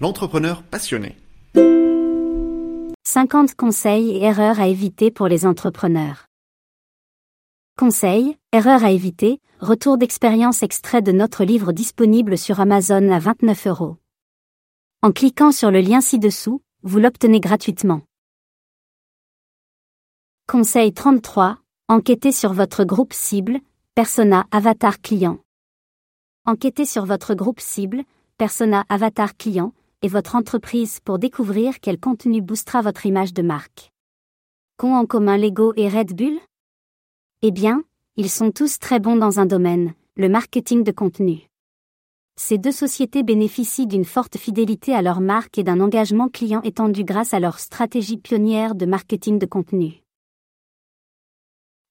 l'entrepreneur passionné. 50 conseils et erreurs à éviter pour les entrepreneurs. Conseils, erreurs à éviter, retour d'expérience extrait de notre livre disponible sur Amazon à 29 euros. En cliquant sur le lien ci-dessous, vous l'obtenez gratuitement. Conseil 33. Enquêtez sur votre groupe cible, persona avatar client. Enquêtez sur votre groupe cible, persona avatar client, et votre entreprise pour découvrir quel contenu boostera votre image de marque. Qu'ont en commun Lego et Red Bull? Eh bien, ils sont tous très bons dans un domaine, le marketing de contenu. Ces deux sociétés bénéficient d'une forte fidélité à leur marque et d'un engagement client étendu grâce à leur stratégie pionnière de marketing de contenu.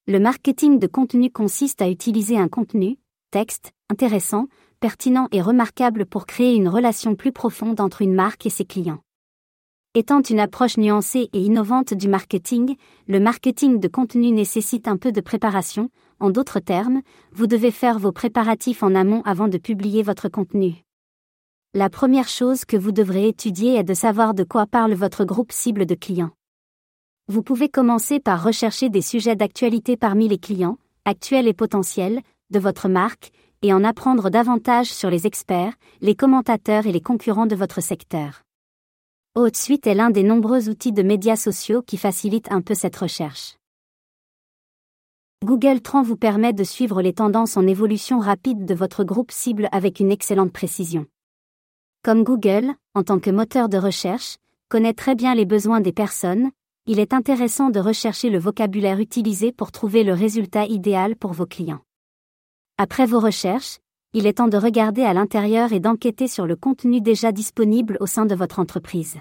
Le marketing de contenu consiste à utiliser un contenu, texte, intéressant, pertinent et remarquable pour créer une relation plus profonde entre une marque et ses clients. Étant une approche nuancée et innovante du marketing, le marketing de contenu nécessite un peu de préparation, en d'autres termes, vous devez faire vos préparatifs en amont avant de publier votre contenu. La première chose que vous devrez étudier est de savoir de quoi parle votre groupe cible de clients. Vous pouvez commencer par rechercher des sujets d'actualité parmi les clients, actuels et potentiels, de votre marque, et en apprendre davantage sur les experts, les commentateurs et les concurrents de votre secteur. Haute Suite est l'un des nombreux outils de médias sociaux qui facilitent un peu cette recherche. Google Trends vous permet de suivre les tendances en évolution rapide de votre groupe cible avec une excellente précision. Comme Google, en tant que moteur de recherche, connaît très bien les besoins des personnes, il est intéressant de rechercher le vocabulaire utilisé pour trouver le résultat idéal pour vos clients. Après vos recherches, il est temps de regarder à l'intérieur et d'enquêter sur le contenu déjà disponible au sein de votre entreprise.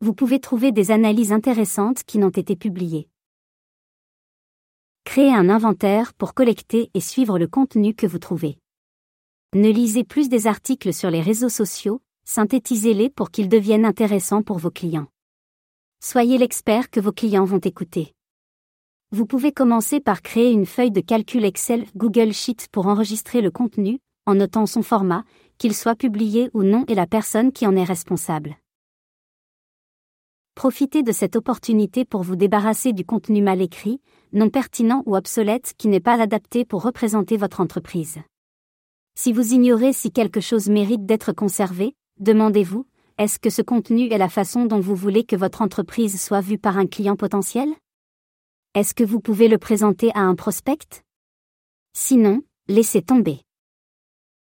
Vous pouvez trouver des analyses intéressantes qui n'ont été publiées. Créez un inventaire pour collecter et suivre le contenu que vous trouvez. Ne lisez plus des articles sur les réseaux sociaux, synthétisez-les pour qu'ils deviennent intéressants pour vos clients. Soyez l'expert que vos clients vont écouter. Vous pouvez commencer par créer une feuille de calcul Excel Google Sheet pour enregistrer le contenu, en notant son format, qu'il soit publié ou non et la personne qui en est responsable. Profitez de cette opportunité pour vous débarrasser du contenu mal écrit, non pertinent ou obsolète qui n'est pas adapté pour représenter votre entreprise. Si vous ignorez si quelque chose mérite d'être conservé, demandez-vous, est-ce que ce contenu est la façon dont vous voulez que votre entreprise soit vue par un client potentiel? Est-ce que vous pouvez le présenter à un prospect? Sinon, laissez tomber.